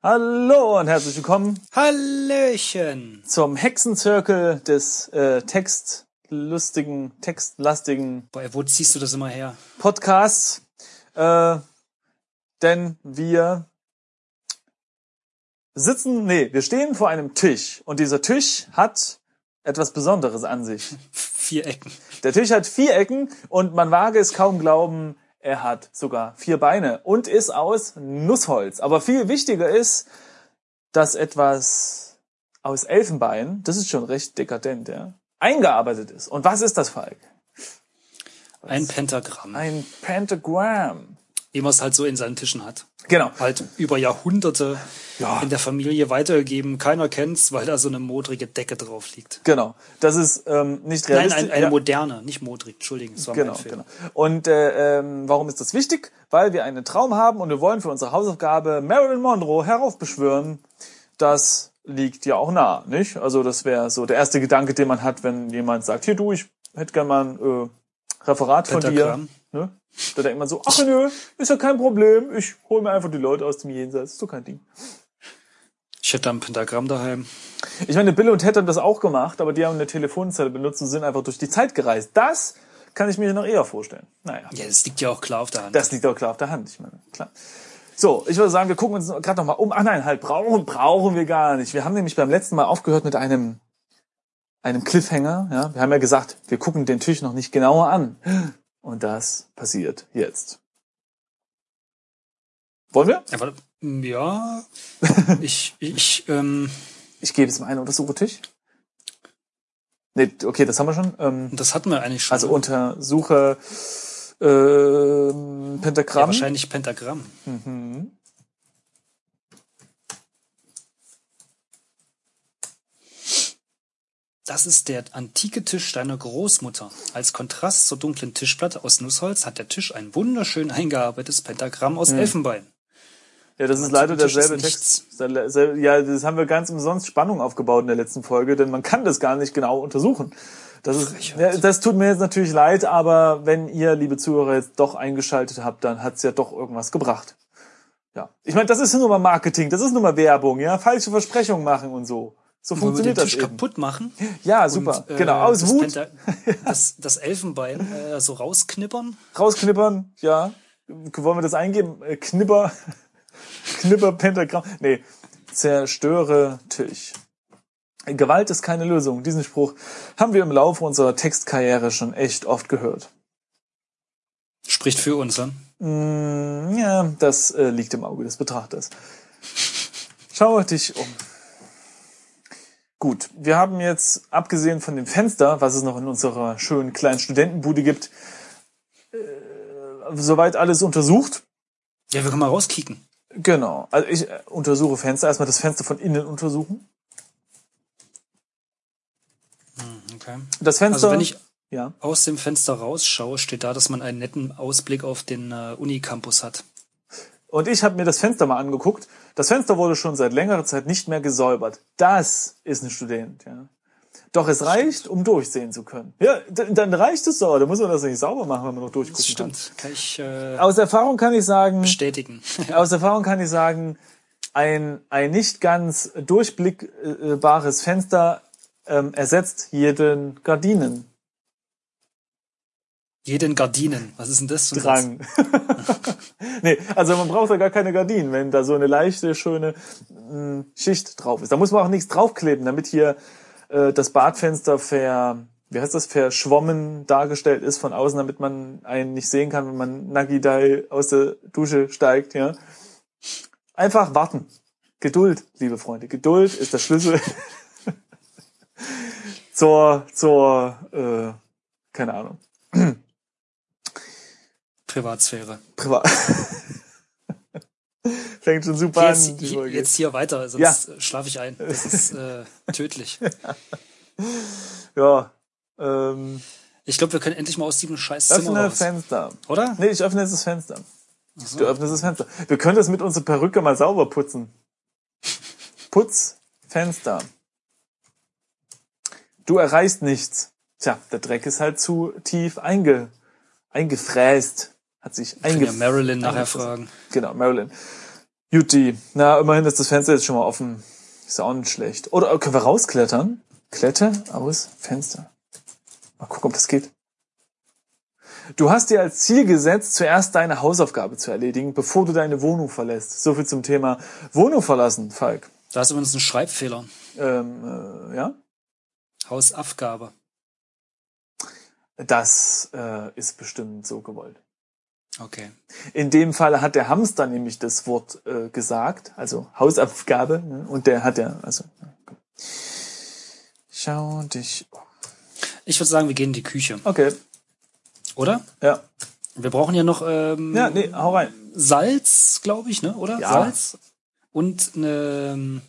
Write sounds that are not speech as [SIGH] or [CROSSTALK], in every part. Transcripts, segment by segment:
Hallo und herzlich willkommen Hallöchen. zum Hexenzirkel des äh, textlustigen, textlastigen Boah, wo ziehst du das immer her? Podcasts. Äh, denn wir sitzen, nee, wir stehen vor einem Tisch und dieser Tisch hat etwas Besonderes an sich. [LAUGHS] Vier Ecken. Der Tisch hat vier Ecken und man wage es kaum glauben, er hat sogar vier Beine und ist aus Nussholz. Aber viel wichtiger ist, dass etwas aus Elfenbein, das ist schon recht dekadent, ja, eingearbeitet ist. Und was ist das, Falk? Ein Pentagramm. Ein Pentagram. Wie man es halt so in seinen Tischen hat. Genau. Halt über Jahrhunderte Ja. in der Familie weitergegeben. Keiner kennt's, weil da so eine modrige Decke drauf liegt. Genau. Das ist ähm, nicht Nein, realistisch. ein, eine moderne, nicht modrig. Entschuldigung, das war Genau, mein Fehler. genau. Und äh, ähm, warum ist das wichtig? Weil wir einen Traum haben und wir wollen für unsere Hausaufgabe Marilyn Monroe heraufbeschwören. Das liegt ja auch nah, nicht? Also das wäre so der erste Gedanke, den man hat, wenn jemand sagt, hier du, ich hätte gern mal ein äh, Referat von dir. Ne? Da denkt man so, ach nö, ist ja kein Problem, ich hole mir einfach die Leute aus dem Jenseits, ist doch kein Ding. Ich hätte da ein Pentagramm daheim. Ich meine, Bill und Ted haben das auch gemacht, aber die haben eine Telefonzelle benutzt und sind einfach durch die Zeit gereist. Das kann ich mir noch eher vorstellen. Naja. Ja, das liegt ja auch klar auf der Hand. Das liegt auch klar auf der Hand, ich meine, klar. So, ich würde sagen, wir gucken uns gerade noch mal um. Ach nein, halt, brauchen, brauchen wir gar nicht. Wir haben nämlich beim letzten Mal aufgehört mit einem, einem Cliffhanger. Ja? Wir haben ja gesagt, wir gucken den Tisch noch nicht genauer an. Und das passiert jetzt. Wollen wir? ja, warte. ja [LAUGHS] ich, ich, ähm, Ich gebe es mal einen Untersuchetisch. Nee, okay, das haben wir schon. Ähm, das hatten wir eigentlich schon. also untersuche ähm, ja, Pentagramm. wahrscheinlich Pentagramm. Mhm. Das ist der antike Tisch deiner Großmutter. Als Kontrast zur dunklen Tischplatte aus Nussholz hat der Tisch ein wunderschön eingearbeitetes Pentagramm aus Elfenbein. Ja, das ist leider derselbe ist Text. Ja, das haben wir ganz umsonst Spannung aufgebaut in der letzten Folge, denn man kann das gar nicht genau untersuchen. Das, ist, das tut mir jetzt natürlich leid, aber wenn ihr, liebe Zuhörer, jetzt doch eingeschaltet habt, dann hat's ja doch irgendwas gebracht. Ja. Ich meine, das ist nur mal Marketing, das ist nur mal Werbung, ja, falsche Versprechungen machen und so. So Wollen wir den funktioniert das Tisch eben. kaputt machen? Ja, super. Und, äh, genau, aus das Wut Penta das, das Elfenbein äh, so rausknippern. rausknippern, ja. Wollen wir das eingeben? Äh, Knipper, [LAUGHS] Knipper, Pentagramm. Nee, zerstöre Tisch. Gewalt ist keine Lösung. Diesen Spruch haben wir im Laufe unserer Textkarriere schon echt oft gehört. Spricht für uns, ne? Mm, ja, das äh, liegt im Auge des Betrachters. Schau dich um. Gut, wir haben jetzt, abgesehen von dem Fenster, was es noch in unserer schönen kleinen Studentenbude gibt, äh, soweit alles untersucht. Ja, wir können mal rauskicken. Genau. Also ich äh, untersuche Fenster. Erstmal das Fenster von innen untersuchen. Okay. Das Fenster. Also wenn ich ja. aus dem Fenster rausschaue, steht da, dass man einen netten Ausblick auf den äh, Unicampus hat. Und ich habe mir das Fenster mal angeguckt. Das Fenster wurde schon seit längerer Zeit nicht mehr gesäubert. Das ist ein Student, ja. Doch es reicht, um durchsehen zu können. Ja, dann reicht es doch. Da muss man das nicht sauber machen, wenn man noch durchgucken Das stimmt. Kann ich äh, kann. Aus Erfahrung kann ich sagen, bestätigen. [LAUGHS] aus Erfahrung kann ich sagen, ein, ein nicht ganz durchblickbares Fenster ähm, ersetzt jeden Gardinen. Jeden Gardinen. Was ist denn das? Drang. [LAUGHS] nee, also man braucht da gar keine Gardinen, wenn da so eine leichte, schöne mh, Schicht drauf ist. Da muss man auch nichts draufkleben, damit hier äh, das Badfenster ver, wie heißt das, verschwommen dargestellt ist von außen, damit man einen nicht sehen kann, wenn man Nagidai aus der Dusche steigt, ja. Einfach warten. Geduld, liebe Freunde. Geduld ist der Schlüssel [LAUGHS] zur, zur, äh, keine Ahnung, Privatsphäre. Privat. [LAUGHS] Fängt schon super Jetzt, an. die hi- Folge. jetzt hier weiter, sonst äh, schlafe ich ein. Das ist äh, [LAUGHS] tödlich. Ja. Ähm, Ich glaube, wir können endlich mal aus diesem scheiß Zimmer öffne raus. Fenster. Oder? Nee, ich öffne jetzt das Fenster. Du öffnest das Fenster. Wir können das mit unserer Perücke mal sauber putzen. Putz Fenster. Du erreichst nichts. Tja, der Dreck ist halt zu tief einge, eingefräst. Hat sich Können ja. Marilyn nachher fragen. Genau, Marilyn. Juti, na, immerhin ist das Fenster jetzt schon mal offen. Ist auch nicht schlecht. Oder können wir rausklettern? Kletter aus Fenster. Mal gucken, ob das geht. Du hast dir als Ziel gesetzt, zuerst deine Hausaufgabe zu erledigen, bevor du deine Wohnung verlässt. So viel zum Thema Wohnung verlassen, Falk. Da ist übrigens ein Schreibfehler. Ähm, äh, ja? Hausaufgabe. Das äh, ist bestimmt so gewollt. Okay. In dem Fall hat der Hamster nämlich das Wort äh, gesagt, also Hausaufgabe, ne? und der hat ja, also. Schau dich. um. Ich würde sagen, wir gehen in die Küche, Okay, oder? ja. Wir brauchen ja noch ähm, Ja, nee, hau rein. Salz, glaube ich, ne? Oder? Ja. Salz und eine ähm,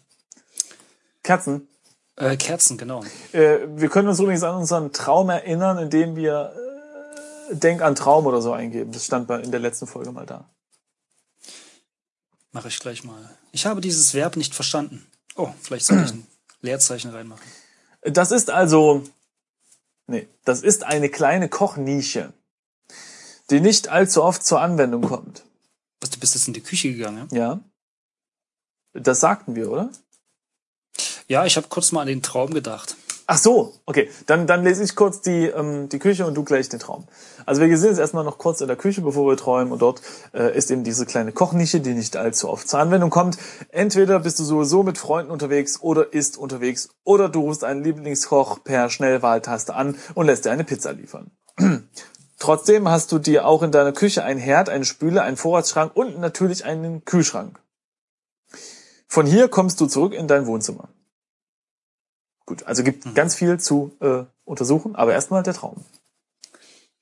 Kerzen. äh, Kerzen, genau. Äh, wir können uns übrigens an unseren Traum erinnern, indem wir äh, Denk an Traum oder so eingeben. Das stand in der letzten Folge mal da. Mache ich gleich mal. Ich habe dieses Verb nicht verstanden. Oh, vielleicht soll ich ein [CLEARS THROAT] Leerzeichen reinmachen. Das ist also, nee, das ist eine kleine Kochnische, die nicht allzu oft zur Anwendung kommt. Was, du bist jetzt in die Küche gegangen, ja? Ja. Das sagten wir, oder? Ja, ich habe kurz mal an den Traum gedacht. Ach so, okay. Dann, dann lese ich kurz die, ähm, die Küche und du gleich den Traum. Also wir sind jetzt erstmal noch kurz in der Küche, bevor wir träumen. Und dort äh, ist eben diese kleine Kochnische, die nicht allzu oft zur Anwendung kommt. Entweder bist du sowieso mit Freunden unterwegs oder isst unterwegs oder du rufst einen Lieblingskoch per Schnellwahltaste an und lässt dir eine Pizza liefern. [CLEARS THROAT] Trotzdem hast du dir auch in deiner Küche einen Herd, eine Spüle, einen Vorratsschrank und natürlich einen Kühlschrank. Von hier kommst du zurück in dein Wohnzimmer. Gut, also gibt ganz viel zu äh, untersuchen, aber erstmal der Traum.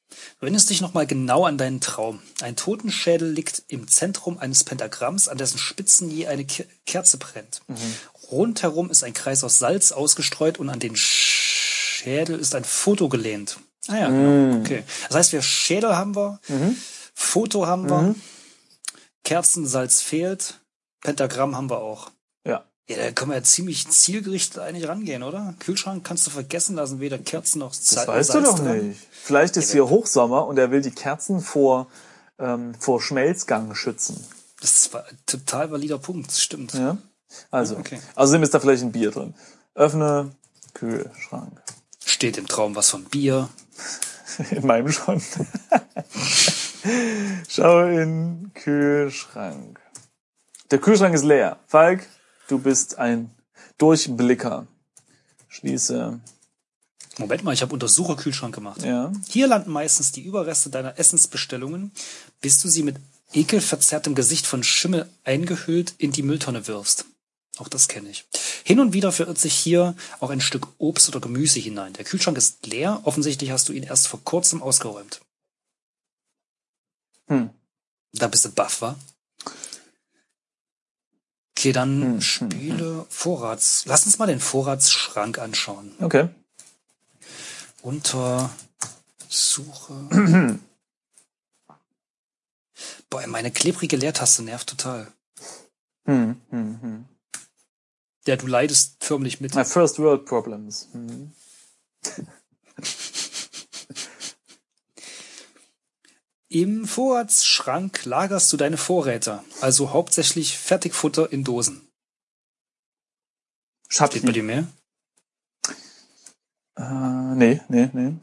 Du erinnerst dich nochmal genau an deinen Traum. Ein Totenschädel liegt im Zentrum eines Pentagramms, an dessen Spitzen je eine Ke- Kerze brennt. Rundherum ist ein Kreis aus Salz ausgestreut und an den Schädel ist ein Foto gelehnt. Ah ja, genau. okay. Das heißt, wir Schädel haben wir, Foto haben wir, Kerzensalz fehlt, Pentagramm haben wir auch. Ja. Ja, da können wir ja ziemlich zielgerichtet eigentlich rangehen, oder? Kühlschrank kannst du vergessen lassen, weder Kerzen noch Das Salz. weißt du doch nicht. Vielleicht ist hier Hochsommer und er will die Kerzen vor, ähm, vor Schmelzgang schützen. Das war ein total valider Punkt, das stimmt. Ja? Also, Okay. außerdem ist da vielleicht ein Bier drin. Öffne Kühlschrank. Steht im Traum was von Bier. [LAUGHS] In meinem schon. Schau in Kühlschrank. Der Kühlschrank ist leer. Falk, du bist ein Durchblicker. Schließe. Moment mal, ich habe Untersucherkühlschrank gemacht. Ja. Hier landen meistens die Überreste deiner Essensbestellungen, bis du sie mit ekelverzerrtem Gesicht von Schimmel eingehüllt in die Mülltonne wirfst. Auch das kenne ich. Hin und wieder verirrt sich hier auch ein Stück Obst oder Gemüse hinein. Der Kühlschrank ist leer. Offensichtlich hast du ihn erst vor kurzem ausgeräumt. Hm. Da bist du baff, wa? Okay, dann Hm, Spiele, Vorrats. Lass uns mal den Vorratsschrank anschauen. Okay. Unter Suche. [CLEARS THROAT] Boah, meine klebrige Leertaste nervt total. Hm, hm, hm. Ja, du leidest förmlich mit. My first world problems. Hm. Im Vorratsschrank lagerst du deine Vorräte, also hauptsächlich Fertigfutter in Dosen. Steht bei Schatten. dir mehr? Äh, nee, nee, nee.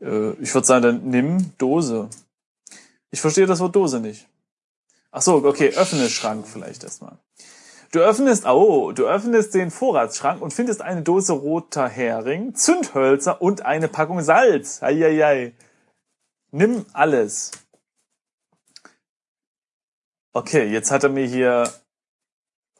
Äh, ich würde sagen, dann nimm Dose. Ich verstehe das Wort Dose nicht. Ach so, okay, öffne Schrank vielleicht erstmal. Du öffnest, oh, du öffnest den Vorratsschrank und findest eine Dose roter Hering, Zündhölzer und eine Packung Salz. Eieiei. Nimm alles. Okay, jetzt hat er mir hier,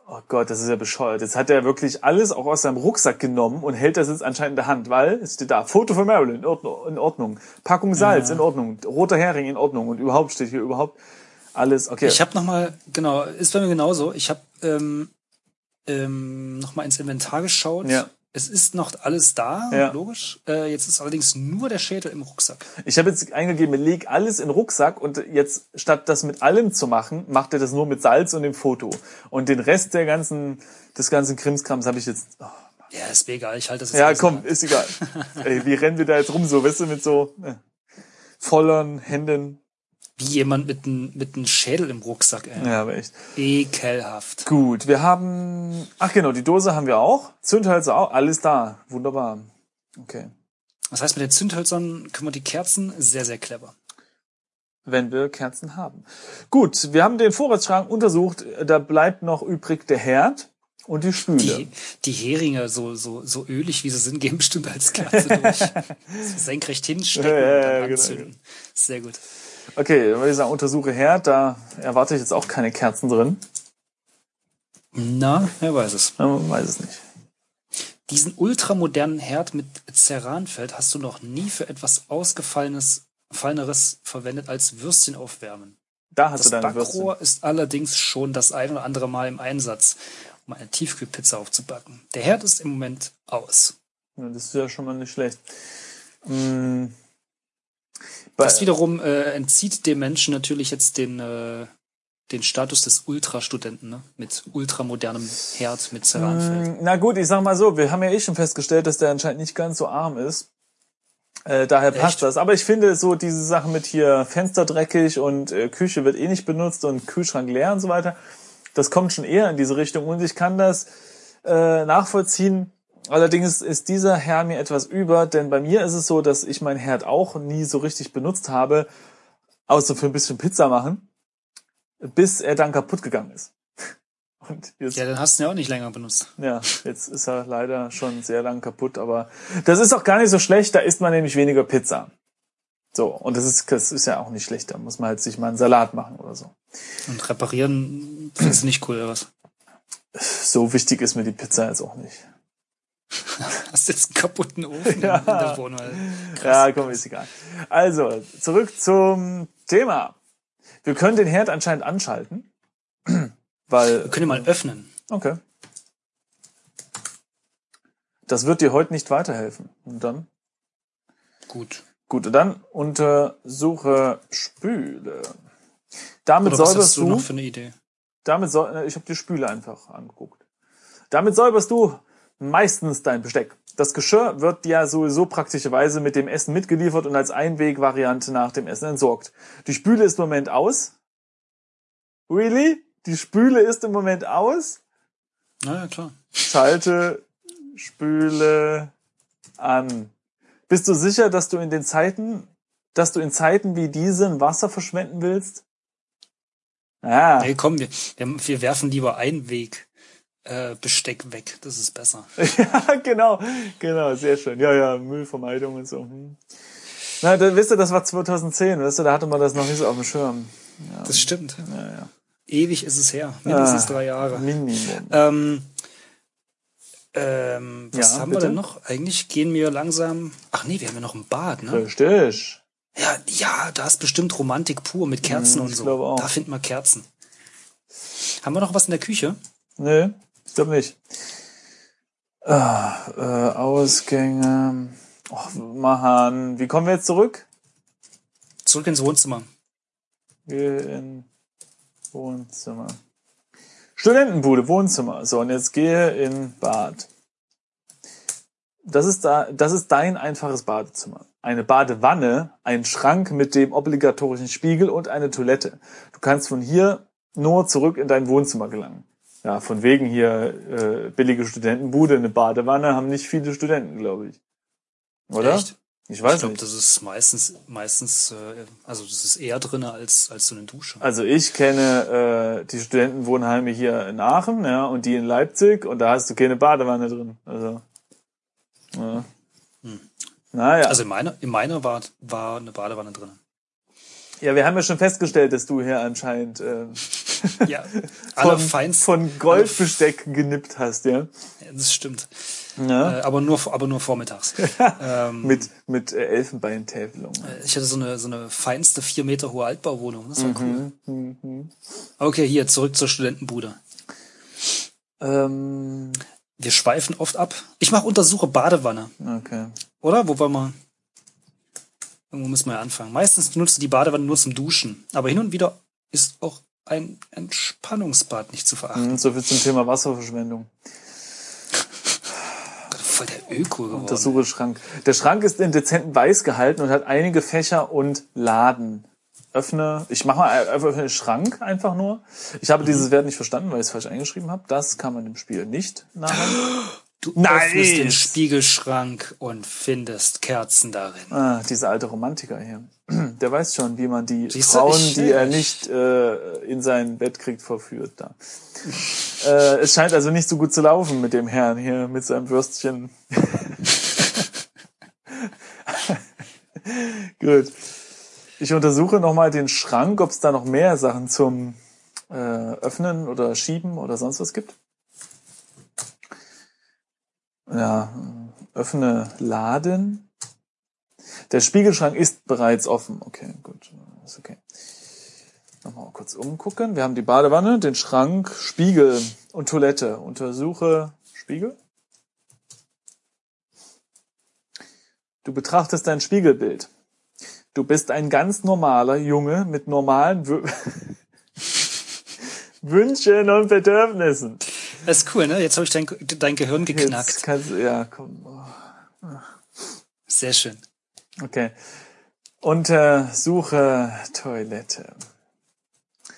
oh Gott, das ist ja bescheuert. Jetzt hat er wirklich alles auch aus seinem Rucksack genommen und hält das jetzt anscheinend in der Hand, weil es steht da, Foto von Marilyn, in Ordnung, in Ordnung. Packung Salz, in Ordnung. Roter Hering, in Ordnung. Und überhaupt steht hier überhaupt alles, okay. Ich habe noch mal, genau, ist bei mir genauso. Ich habe ähm, ähm, noch mal ins Inventar geschaut. Ja. Es ist noch alles da, Ja. logisch. Äh, jetzt ist allerdings nur der Schädel im Rucksack. Ich habe jetzt eingegeben, leg alles in den Rucksack und jetzt statt das mit allem zu machen, macht er das nur mit Salz und dem Foto. Und den Rest der ganzen, des ganzen Krimskrams habe ich jetzt. Oh, Ja, ist mir egal. Ich halte das jetzt ja, komm, an. ist egal. [LAUGHS] Ey, wie rennen wir da jetzt rum so, weißt du, mit so äh, volleren Händen. Wie jemand mit einem mit einem Schädel im Rucksack, ey. Ja, aber echt. Ekelhaft. Gut, wir haben, ach genau, die Dose haben wir auch. Zündhölzer auch, alles da. Wunderbar. Okay. Das heißt, mit den Zündhölzern können wir die Kerzen sehr, sehr clever. Wenn wir Kerzen haben. Gut, wir haben den Vorratsschrank untersucht. Da bleibt noch übrig der Herd und die Spüle. Die, die Heringe, so, so, so ölig wie sie sind, gehen bestimmt als Kerze durch. [LAUGHS] So senkrecht hinstecken Ja, ja, und dann ja, genau. anzünden. Sehr gut. Okay, dann würde ich sagen, untersuche Herd. Da erwarte ich jetzt auch keine Kerzen drin. Na, wer weiß es. Ja, Man weiß es nicht. Diesen ultramodernen Herd mit Ceranfeld hast du noch nie für etwas ausgefallenes Falleneres verwendet als Würstchen aufwärmen. Da hast Das du deine Würstchen. Backrohr ist allerdings schon das ein oder andere Mal im Einsatz, um eine Tiefkühlpizza aufzubacken. Der Herd ist im Moment aus. Ja, das ist ja schon mal nicht schlecht. Mm. Das wiederum äh, entzieht dem Menschen natürlich jetzt den, äh, den Status des Ultrastudenten, ne? Mit ultramodernem Herd, mit Ceranfeld. Mm, Na gut, ich sag mal so, wir haben ja eh schon festgestellt, dass der anscheinend nicht ganz so arm ist. Äh, daher passt Echt? das. Aber ich finde so diese Sache mit hier Fenster dreckig und äh, Küche wird eh nicht benutzt und Kühlschrank leer und so weiter, das kommt schon eher in diese Richtung und ich kann das äh, nachvollziehen. Allerdings ist dieser Herr mir etwas über, denn bei mir ist es so, dass ich meinen Herd auch nie so richtig benutzt habe, außer für ein bisschen Pizza machen, bis er dann kaputt gegangen ist. [LAUGHS] Und jetzt Ja, dann hast du ihn ja auch nicht länger benutzt. ja, jetzt ist er leider schon sehr lang kaputt, aber das ist auch gar nicht so schlecht, da isst man nämlich weniger Pizza. So, und das ist, das ist ja auch nicht schlecht, da muss man halt sich mal einen Salat machen oder so. Und reparieren findest du nicht cool, oder was? So wichtig ist mir die Pizza jetzt auch nicht. Hast jetzt einen kaputten Ofen Ja. in der Wohnung. Ja, komm, ist egal. Also, zurück zum Thema. Wir können den Herd anscheinend anschalten, [CLEARS THROAT] weil, Wir können ihn mal öffnen. okay. Das wird dir heute nicht weiterhelfen. Und dann? Gut. Gut, und dann untersuche Spüle. Damit Oder was säuberst hast du du, noch für eine Idee? damit säu- äh, ich habe die Spüle einfach angeguckt. Damit säuberst du meistens dein Besteck. Das Geschirr wird ja sowieso praktischerweise mit dem Essen mitgeliefert und als Einwegvariante nach dem Essen entsorgt. Die Spüle ist im Moment aus. Really? Die Spüle ist im Moment aus? Na ja, klar. Schalte Spüle an. Bist du sicher, dass du in den Zeiten, dass du in Zeiten wie diesen Wasser verschwenden willst? Ah, Hey, komm, wir, wir, wir werfen lieber Einweg äh, Besteck weg. Das ist besser. [LAUGHS] ja, genau, genau, sehr schön. Ja, ja, Müllvermeidung und so. Hm. Na, da, wisst ihr, das war 2010, weißt du, da hatte man das noch nicht so auf dem Schirm. Das stimmt. Ja, ja. Ewig ist es her. Mindestens Ah, drei Jahre. Minimum. Ähm, ähm, was Ja, haben bitte? wir denn noch? Eigentlich gehen wir langsam. Ach nee, wir haben ja noch ein Bad, ne? Richtig. Ja, ja, da ist bestimmt Romantik pur mit Kerzen Hm, und ich so. glaube auch. Da finden wir Kerzen. Haben wir noch was in der Küche? Nee, ich glaube nicht. Ah, äh, Ausgänge. Och, Mann, wie kommen wir jetzt zurück? Zurück ins Wohnzimmer. Gehe in Wohnzimmer. Studentenbude, Wohnzimmer. So, und jetzt gehe in Bad. Das ist da, das ist dein einfaches Badezimmer. Eine Badewanne, ein Schrank mit dem obligatorischen Spiegel und eine Toilette. Du kannst von hier nur zurück in dein Wohnzimmer gelangen. Ja, von wegen hier äh, billige Studentenbude, eine Badewanne haben nicht viele Studenten, glaube ich. Oder? Echt? Ich weiß ich glaube, nicht. das ist meistens, meistens, äh, also das ist eher drinne als, als so eine Dusche. Also ich kenne äh, die Studentenwohnheime hier in Aachen, ja, und die in Leipzig und da hast du keine Badewanne drin. Also. Ja. Naja. Also in meiner, in meiner war, war eine Badewanne drin. ja, wir haben ja schon festgestellt, dass du hier anscheinend äh, [LAUGHS] Ja, von, allerfeinst. von Goldbesteck genippt hast, ja. Das stimmt. ja. Äh, aber nur, aber nur vormittags. [LAUGHS] ähm, Mit, mit äh, Elfenbeintäfelung. ich hatte so eine, so eine feinste vier Meter hohe Altbauwohnung. Das war cool. Mhm. Okay, hier, zurück zur Studentenbude. Ähm, Wir schweifen oft ab. Ich mache Untersuche Badewanne, okay. oder? Wo wollen wir? Irgendwo müssen wir ja anfangen. Meistens benutzt du die Badewanne nur zum Duschen. Aber hin und wieder ist auch ein Entspannungsbad nicht zu verachten. Mhm, So viel zum Thema Wasserverschwendung. Voll der Öko geworden. Untersuche Schrank. Der Schrank ist in dezentem Weiß gehalten und hat einige Fächer und Laden. öffne, ich mache mal einfach einen Schrank einfach nur. Ich habe dieses Wert nicht verstanden, weil ich es falsch eingeschrieben habe. Das kann man im Spiel nicht nachher. [GASPS] Du Nice. öffnest den Spiegelschrank und findest Kerzen darin. Ah, dieser alte Romantiker hier. [CLEARS THROAT] Der weiß schon, wie man die Siehst Frauen, ich- die er nicht äh, in sein Bett kriegt, verführt. Da. äh, es scheint also nicht so gut zu laufen mit dem Herrn hier, mit seinem Würstchen. [LAUGHS] gut. Ich untersuche nochmal den Schrank, ob es da noch mehr Sachen zum äh, Öffnen oder Schieben oder sonst was gibt. Ja, öffne Laden. Der Spiegelschrank ist bereits offen. Okay, gut. Ist okay. Nochmal kurz umgucken. Wir haben die Badewanne, den Schrank, Spiegel und Toilette. Untersuche Spiegel. Du betrachtest dein Spiegelbild. Du bist ein ganz normaler Junge mit normalen Wü [LAUGHS] Wünschen und Bedürfnissen. Das ist cool, ne? Jetzt habe ich dein, dein Gehirn Jetzt geknackt. kannst du, ja, komm. Sehr schön. Okay. Untersuche Toilette.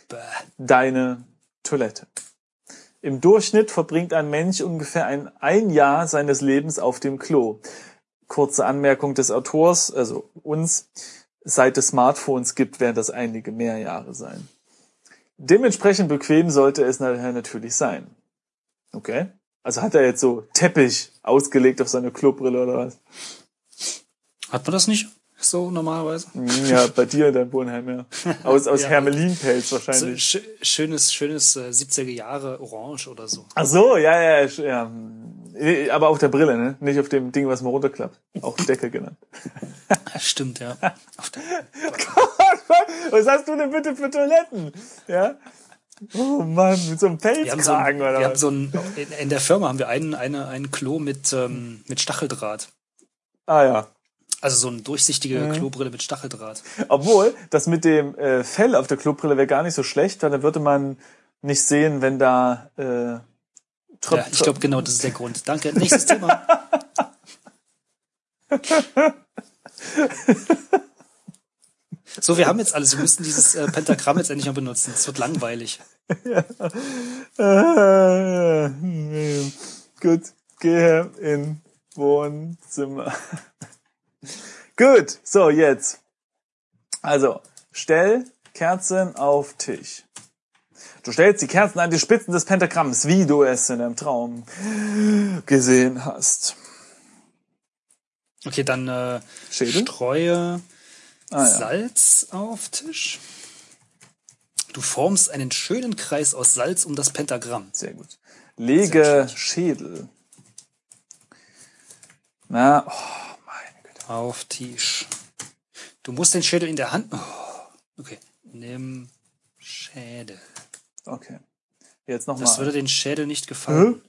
Bäh. Deine Toilette. Im Durchschnitt verbringt ein Mensch ungefähr ein, ein Jahr seines Lebens auf dem Klo. Kurze Anmerkung des Autors, also uns, seit es Smartphones gibt, werden das einige mehr Jahre sein. Dementsprechend bequem sollte es nachher natürlich sein. Okay? Also hat er jetzt so Teppich ausgelegt auf seine Klobrille oder was? Hat man das nicht so normalerweise? Ja, bei dir in deinem Wohnheim, ja. [LAUGHS] Aus, aus Ja. Hermelinpelz So, wahrscheinlich. sch schönes, schönes äh, 70er Jahre Orange oder so. Ach so, ja, ja, ja. Eh, Aber auf der Brille, ne? Nicht auf dem Ding, was man runterklappt. Auch Deckel genannt. [LAUGHS] Stimmt, ja. Auf der, [LAUGHS] was hast du denn bitte für Toiletten? Ja? Oh Mann, mit so einem wir haben so, ein, Pelzkragen oder wir haben so ein, in, der Firma haben wir einen, eine, ein Klo mit, ähm, mit Stacheldraht. Ah ja. Also so eine durchsichtige Mhm. Klobrille mit Stacheldraht. Obwohl, das mit dem äh, Fell auf der Klobrille wäre gar nicht so schlecht, weil dann würde man nicht sehen, wenn da äh, Tröp Ja, ich glaube, genau das ist der Grund. Danke. Nächstes Thema. [LAUGHS] So, wir haben jetzt alles. Wir müssen dieses äh, Pentagramm jetzt endlich mal benutzen. Es wird langweilig. Äh, [LAUGHS] nee. Gut, gehe in Wohnzimmer. [LAUGHS] Gut, so jetzt. Also, stell Kerzen auf Tisch. Du stellst die Kerzen an die Spitzen des Pentagramms, wie du es in deinem Traum gesehen hast. Okay, dann äh, Schädel? streue Ah, ja. Salz auf Tisch. Du formst einen schönen Kreis aus Salz um das Pentagramm. Sehr gut. Lege Schädel. Na, oh, meine Güte. Auf Tisch. Du musst den Schädel in der Hand. Oh, okay. Nimm Schädel. Okay. Jetzt Das nochmal. würde den Schädel nicht gefallen.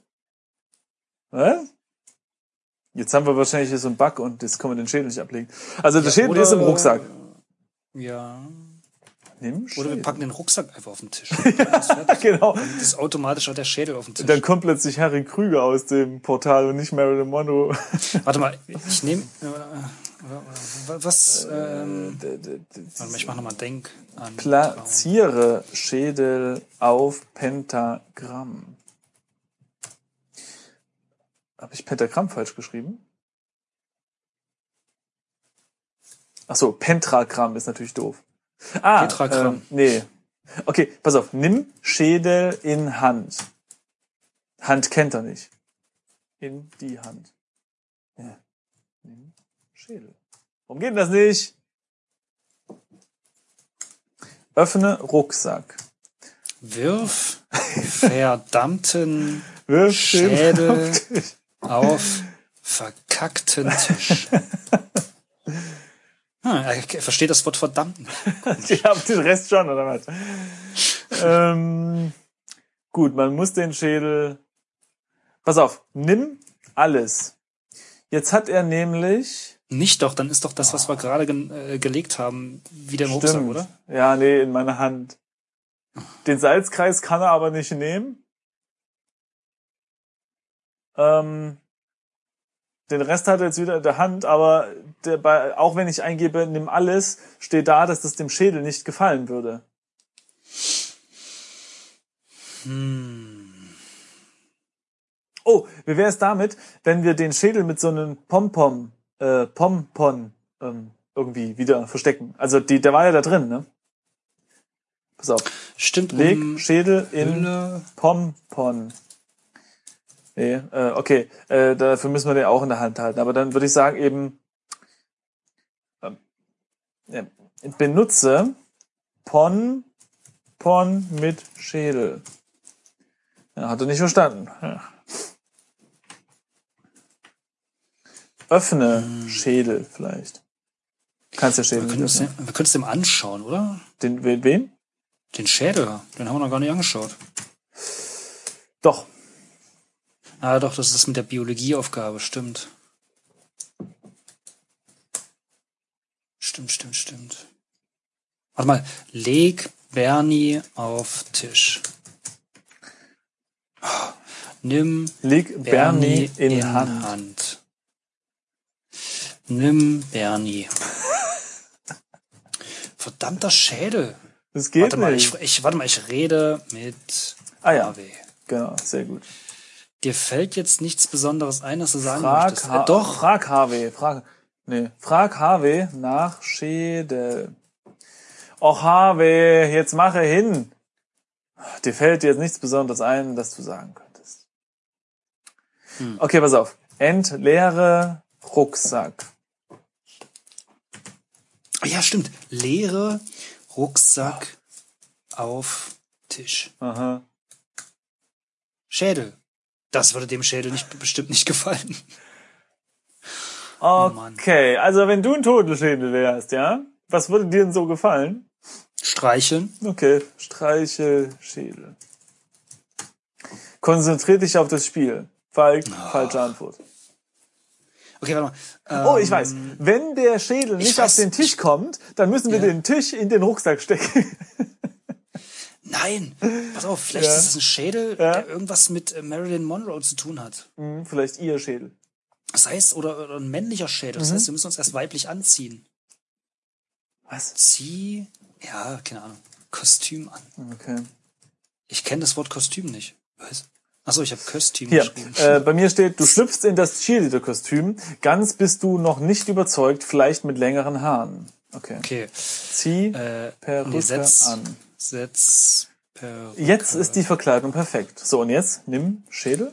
Was? Jetzt haben wir wahrscheinlich hier so einen Bug und jetzt können wir den Schädel nicht ablegen. Also der Ja, Schädel oder- ist im Rucksack. Ja. Nimm Oder Schädel. wir packen den Rucksack einfach auf den Tisch. [LAUGHS] Fertig. genau. Das ist automatisch auch der Schädel auf dem Tisch. Dann kommt plötzlich Harry Krüger aus dem Portal und nicht Marilyn Monroe. [LAUGHS] Warte mal, ich nehme. Äh, was? Ähm, warte mal, ich mache nochmal Denk an. Platziere Schädel auf Pentagramm. Habe ich Pentagramm falsch geschrieben? Ach so, Pentagramm ist natürlich doof. Ah, Tetragramm. Ähm, nee. Okay, pass auf. Nimm Schädel in Hand. Hand kennt er nicht. In die Hand. Ja. Nimm Schädel. Warum geht denn das nicht? Öffne Rucksack. Wirf verdammten [LAUGHS] Wirf Schädel auf verkackten Tisch. [LAUGHS] Hm, er versteht das Wort verdammt. [LAUGHS] Ich habe den Rest schon, oder was? ähm, gut, man muss den Schädel. Pass auf, nimm alles. Jetzt hat er nämlich. Nicht doch, dann ist doch das, was wir gerade ge äh, gelegt haben, wieder im Rucksack, oder? Ja, nee, in meiner Hand. Den Salzkreis kann er aber nicht nehmen. Ähm, Den Rest hat er jetzt wieder in der Hand, aber der, bei, auch wenn ich eingebe, nimm alles, steht da, dass das dem Schädel nicht gefallen würde. Oh, wie wäre es damit, wenn wir den Schädel mit so einem Pompom, äh, Pompon ähm, irgendwie wieder verstecken? Also die, der war ja da drin, ne? Pass auf. Stimmt, Leg um Schädel in Hülle. Pompon. Nee, äh, okay, äh, dafür müssen wir den auch in der Hand halten. Aber dann würde ich sagen eben, ja, benutze Pon, Pon mit Schädel. Ja, hat er nicht verstanden. Ja. Öffne Schädel vielleicht. Kannst ja Schädel Wir können es dem, wir können es dem anschauen, oder? Den, wen? Den Schädel, den haben wir noch gar nicht angeschaut. Doch. Ah, doch, das ist das mit der Biologieaufgabe, stimmt. Stimmt, stimmt, stimmt. Warte mal, leg Bernie auf Tisch. Nimm Leg Bernie in, Hand. Hand. Nimm Bernie. Verdammter Schädel. Das geht Warte mal, nicht. ich, ich, warte mal, ich rede mit Ah ja. Harvey. Genau, sehr gut. Dir fällt jetzt nichts Besonderes ein, was du sagen Frag, möchtest. ha Äh, doch, frag Harvey. Frag, nee, frag Harvey nach Schädel. Och, Harvey, jetzt mache hin. Dir fällt jetzt nichts Besonderes ein, das du sagen könntest. Hm. Okay, pass auf. Entleere Rucksack. ja, stimmt. Leere Rucksack auf Tisch. Aha. Schädel. Das würde dem Schädel nicht, bestimmt nicht gefallen. Oh. Okay, also wenn du ein Totenschädel wärst, ja? Was würde dir denn so gefallen? Streicheln. Okay, streiche Schädel. Konzentrier dich auf das Spiel. Falk, Ah. falsche Antwort. Okay, warte mal. Oh, ich Ähm, weiß. Wenn der Schädel nicht auf weiß, den Tisch kommt, dann müssen wir Ja. den Tisch in den Rucksack stecken. [LAUGHS] Nein, pass auf, vielleicht Ja. ist es ein Schädel, Ja. der irgendwas mit äh, Marilyn Monroe zu tun hat. Hm, Vielleicht ihr Schädel. Das heißt, oder, oder ein männlicher Schädel. Mhm. Das heißt, wir müssen uns erst weiblich anziehen. Was? Zieh, ja, keine Ahnung, Kostüm an. Okay. Ich kenne das Wort Kostüm nicht. Was? Achso, ich habe Kostüm Hier, geschrieben. äh, bei mir steht, du schlüpfst in das Cheerleader-Kostüm. Ganz bist du noch nicht überzeugt, vielleicht mit längeren Haaren. Okay. okay, Zieh äh, Perücke nee, setz, an. Setz Perücke. Jetzt ist die Verkleidung perfekt. So, und jetzt nimm Schädel.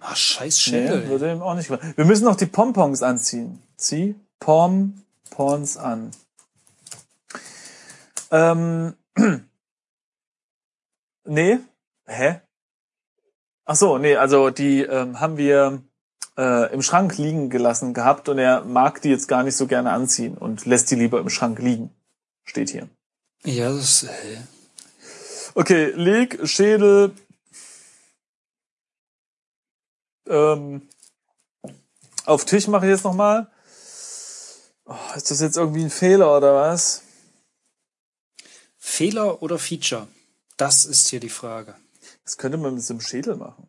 Ah, scheiß Nee, Schädel. würde ihm auch nicht gefallen. Wir müssen noch die Pompons anziehen. Zieh Pompons an. Ähm, [CLEARS THROAT] nee. Hä? Ach so, nee, also die ähm, haben wir äh, im Schrank liegen gelassen gehabt und er mag die jetzt gar nicht so gerne anziehen und lässt die lieber im Schrank liegen. Steht hier. ja, das, äh, Okay, leg Schädel. Ähm, auf Tisch mache ich jetzt nochmal. Oh, ist das jetzt irgendwie ein Fehler oder was? Fehler oder Feature? Das ist hier die Frage. Das könnte man mit so einem Schädel machen.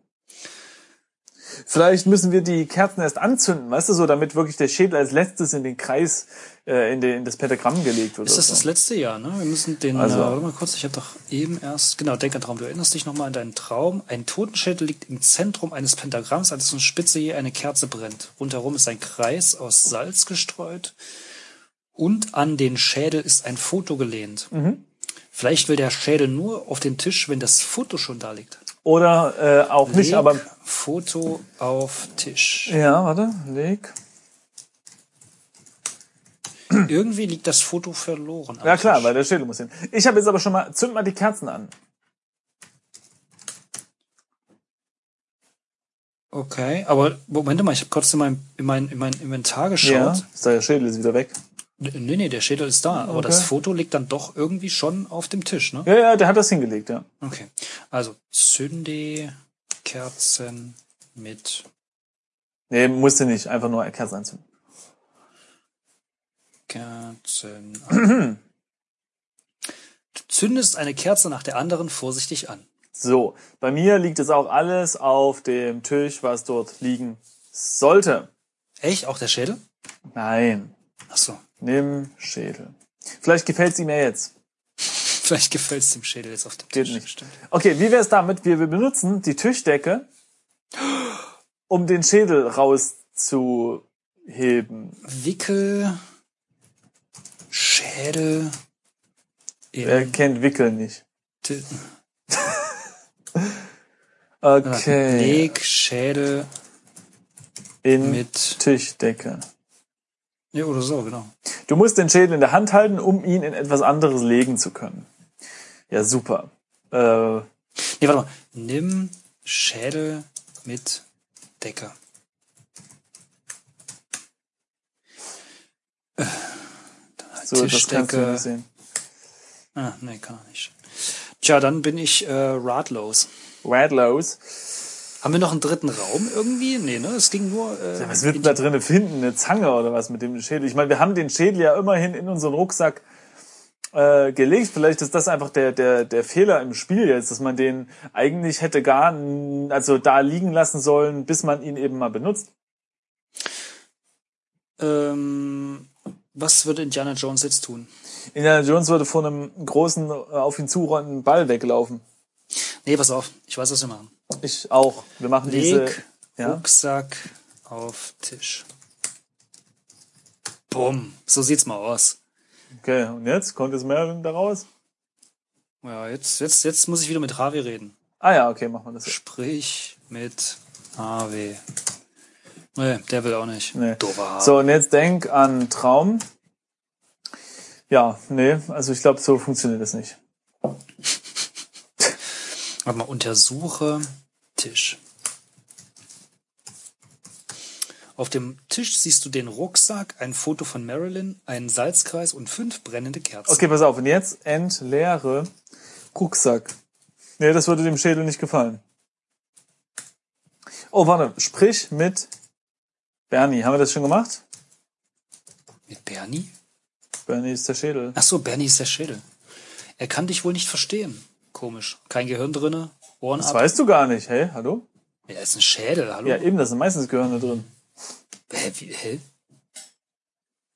Vielleicht müssen wir die Kerzen erst anzünden, weißt du so, damit wirklich der Schädel als letztes in den Kreis, äh, in, den, in das Pentagramm gelegt wird. Ist das oder das so. letzte Jahr, ne? Wir müssen den, Also- äh, warte mal kurz, ich habe doch eben erst, genau, denk an Traum, du erinnerst dich nochmal an deinen Traum. Ein Totenschädel liegt im Zentrum eines Pentagramms, an dessen Spitze je eine Kerze brennt. Rundherum ist ein Kreis aus Salz gestreut und an den Schädel ist ein Foto gelehnt. Mhm. Vielleicht will der Schädel nur auf den Tisch, wenn das Foto schon da liegt. Oder äh, auch nicht, Leg aber Foto auf Tisch. ja, warte, leg. Irgendwie liegt das Foto verloren. Ja klar, Tisch. weil der Schädel muss hin. Ich habe jetzt aber schon mal, zünd mal die Kerzen an. Okay, aber Moment mal, ich habe kurz in mein, in, mein, in mein Inventar geschaut. Ja, ist der Schädel ist wieder weg. Nee, nee, der Schädel ist da, aber Okay. das Foto liegt dann doch irgendwie schon auf dem Tisch, ne? Ja, ja, der hat das hingelegt, ja. Okay. Also, zünde Kerzen mit Nee, musste nicht, einfach nur Kerzen anzünden. Kerzen an. [CLEARS THROAT] Du zündest eine Kerze nach der anderen vorsichtig an. So, bei mir liegt es auch alles auf dem Tisch, was dort liegen sollte. Echt? Auch der Schädel? Nein, Ach so. nimm Schädel. Vielleicht gefällt sie mir jetzt. [LAUGHS] Vielleicht gefällt es dem Schädel jetzt auf dem Geht Tisch. nicht. Stimmt. Okay, wie wäre es damit? Wir, wir benutzen die Tischdecke, [GASPS] um den Schädel rauszuheben. Wickel, Schädel, Wer kennt Wickel nicht? Ti- [LAUGHS] Okay, Leg Schädel in mit, Tischdecke. Ja, oder so, genau. Du musst den Schädel in der Hand halten, um ihn in etwas anderes legen zu können. Ja, super. Äh, Nee, warte mal. Nimm Schädel mit Decke. Äh, dann so, das Tischdecke. sehen. Ah, nee, kann er nicht. Tja, dann bin ich äh, ratlos. Radlows. Haben wir noch einen dritten Raum irgendwie? Nee, ne? Es ging nur. Äh, Was wird da drinnen finden? Eine Zange oder was mit dem Schädel? Ich meine, wir haben den Schädel ja immerhin in unseren Rucksack äh, gelegt. Vielleicht ist das einfach der, der, der Fehler im Spiel jetzt, dass man den eigentlich hätte gar, also da liegen lassen sollen, bis man ihn eben mal benutzt. ähm, was würde Indiana Jones jetzt tun? Indiana Jones würde vor einem großen, äh, auf ihn zurollenden Ball weglaufen. Nee, pass auf. Ich weiß, was wir machen. Ich auch. Wir machen diese, Leg ja. Rucksack auf Tisch. Bumm. So sieht's mal aus. Okay, und jetzt? Kommt jetzt mehr daraus? Ja, jetzt, jetzt, jetzt muss ich wieder mit Ravi reden. Ah ja, okay, machen wir das. Sprich mit AW. Nee, der will auch nicht. Nee. So, und jetzt denk an Traum. Ja, nee, also ich glaube, so funktioniert das nicht. Warte mal, untersuche Tisch. Auf dem Tisch siehst du den Rucksack, ein Foto von Marilyn, einen Salzkreis und fünf brennende Kerzen. Okay, pass auf. Und jetzt entleere Rucksack. Nee, das würde dem Schädel nicht gefallen. Oh, warte. Sprich mit Bernie. Haben wir das schon gemacht? Mit Bernie? Bernie ist der Schädel. Ach so, Bernie ist der Schädel. Er kann dich wohl nicht verstehen. Komisch. Kein Gehirn drinne, Ohren Das ab. weißt du gar nicht. Hey, hallo? Er ist ein Schädel, hallo? Ja, eben, da sind meistens Gehirne drin. Hä, wie, hä?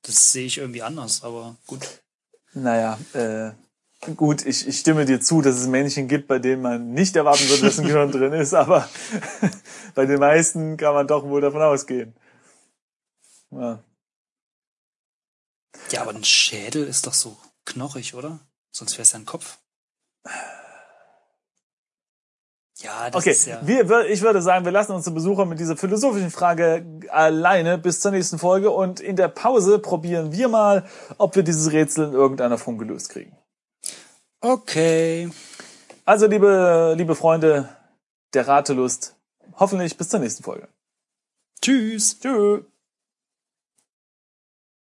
Das sehe ich irgendwie anders, aber gut. Naja, äh, gut, ich, ich stimme dir zu, dass es Männchen gibt, bei denen man nicht erwarten würde, dass ein Gehirn drin ist, [LAUGHS] aber [LAUGHS] bei den meisten kann man doch wohl davon ausgehen. Ja. Ja, aber ein Schädel ist doch so knochig, oder? Sonst wäre es ja ein Kopf. Ja, das Okay, ist ja. wir, ich würde sagen, wir lassen unsere Besucher mit dieser philosophischen Frage alleine bis zur nächsten Folge und in der Pause probieren wir mal, ob wir dieses Rätsel in irgendeiner Form gelöst kriegen. Okay. Also, liebe, liebe Freunde der Ratelust, hoffentlich bis zur nächsten Folge. Tschüss. Tschüss.